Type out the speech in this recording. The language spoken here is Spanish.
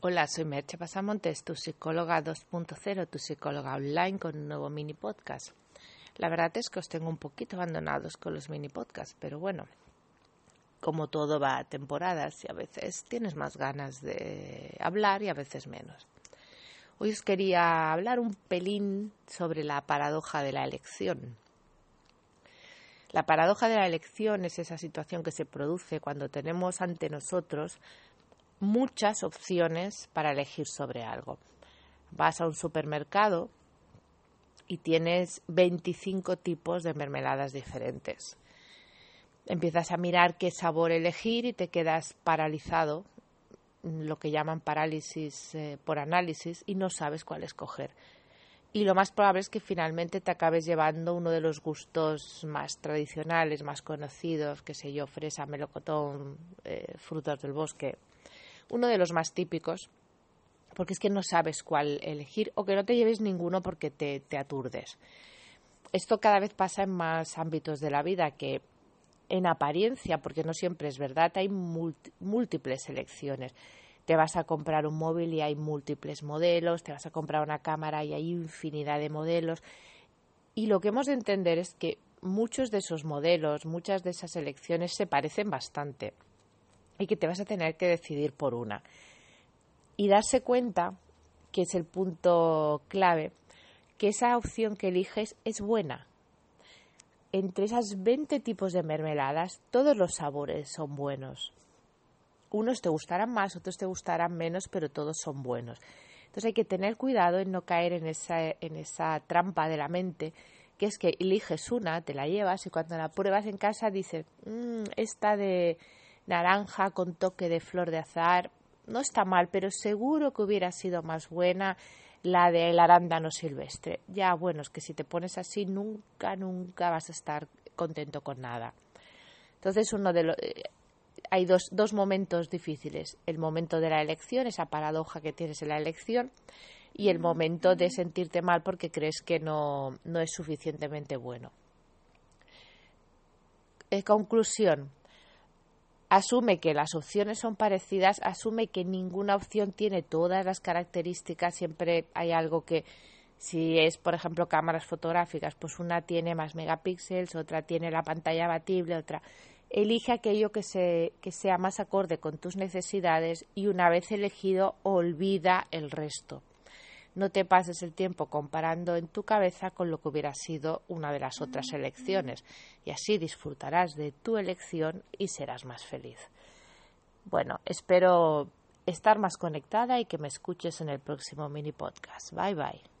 Hola, soy Merche Pasamontes, tu psicóloga 2.0, tu psicóloga online con un nuevo mini podcast. La verdad es que os tengo un poquito abandonados con los mini podcasts, pero bueno, como todo va a temporadas y a veces tienes más ganas de hablar y a veces menos. Hoy os quería hablar un pelín sobre la paradoja de la elección. La paradoja de la elección es esa situación que se produce cuando tenemos ante nosotros muchas opciones para elegir sobre algo. Vas a un supermercado y tienes 25 tipos de mermeladas diferentes. Empiezas a mirar qué sabor elegir y te quedas paralizado, lo que llaman parálisis eh, por análisis, y no sabes cuál escoger. Y lo más probable es que finalmente te acabes llevando uno de los gustos más tradicionales, más conocidos, que sé yo, fresa, melocotón, eh, frutos del bosque, uno de los más típicos, porque es que no sabes cuál elegir o que no te lleves ninguno porque te, aturdes. Esto cada vez pasa en más ámbitos de la vida que en apariencia, porque no siempre es verdad, hay múltiples elecciones. Te vas a comprar un móvil y hay múltiples modelos, te vas a comprar una cámara y hay infinidad de modelos. Y lo que hemos de entender es que muchos de esos modelos, muchas de esas elecciones se parecen bastante y que te vas a tener que decidir por una. Y darse cuenta, que es el punto clave, que esa opción que eliges es buena. Entre esas 20 tipos de mermeladas, todos los sabores son buenos. Unos te gustarán más, otros te gustarán menos, pero todos son buenos. Entonces hay que tener cuidado en no caer en esa, en esa trampa de la mente, que es que eliges una, te la llevas y cuando la pruebas en casa dices, mmm, esta de, naranja con toque de flor de azar. No está mal, pero seguro que hubiera sido más buena la del arándano silvestre. Ya, bueno, es que si te pones así, nunca, nunca vas a estar contento con nada. Entonces, uno de los. Eh, hay dos, dos momentos difíciles. El momento de la elección, esa paradoja que tienes en la elección, y el momento de sentirte mal porque crees que no, no es suficientemente bueno. En conclusión, asume que las opciones son parecidas, asume que ninguna opción tiene todas las características, siempre hay algo que si es, por ejemplo, cámaras fotográficas, pues una tiene más megapíxeles, otra tiene la pantalla batible, otra. Elige aquello que, se, que sea más acorde con tus necesidades y una vez elegido, olvida el resto. No te pases el tiempo comparando en tu cabeza con lo que hubiera sido una de las otras elecciones y así disfrutarás de tu elección y serás más feliz. Bueno, espero estar más conectada y que me escuches en el próximo mini podcast. Bye bye.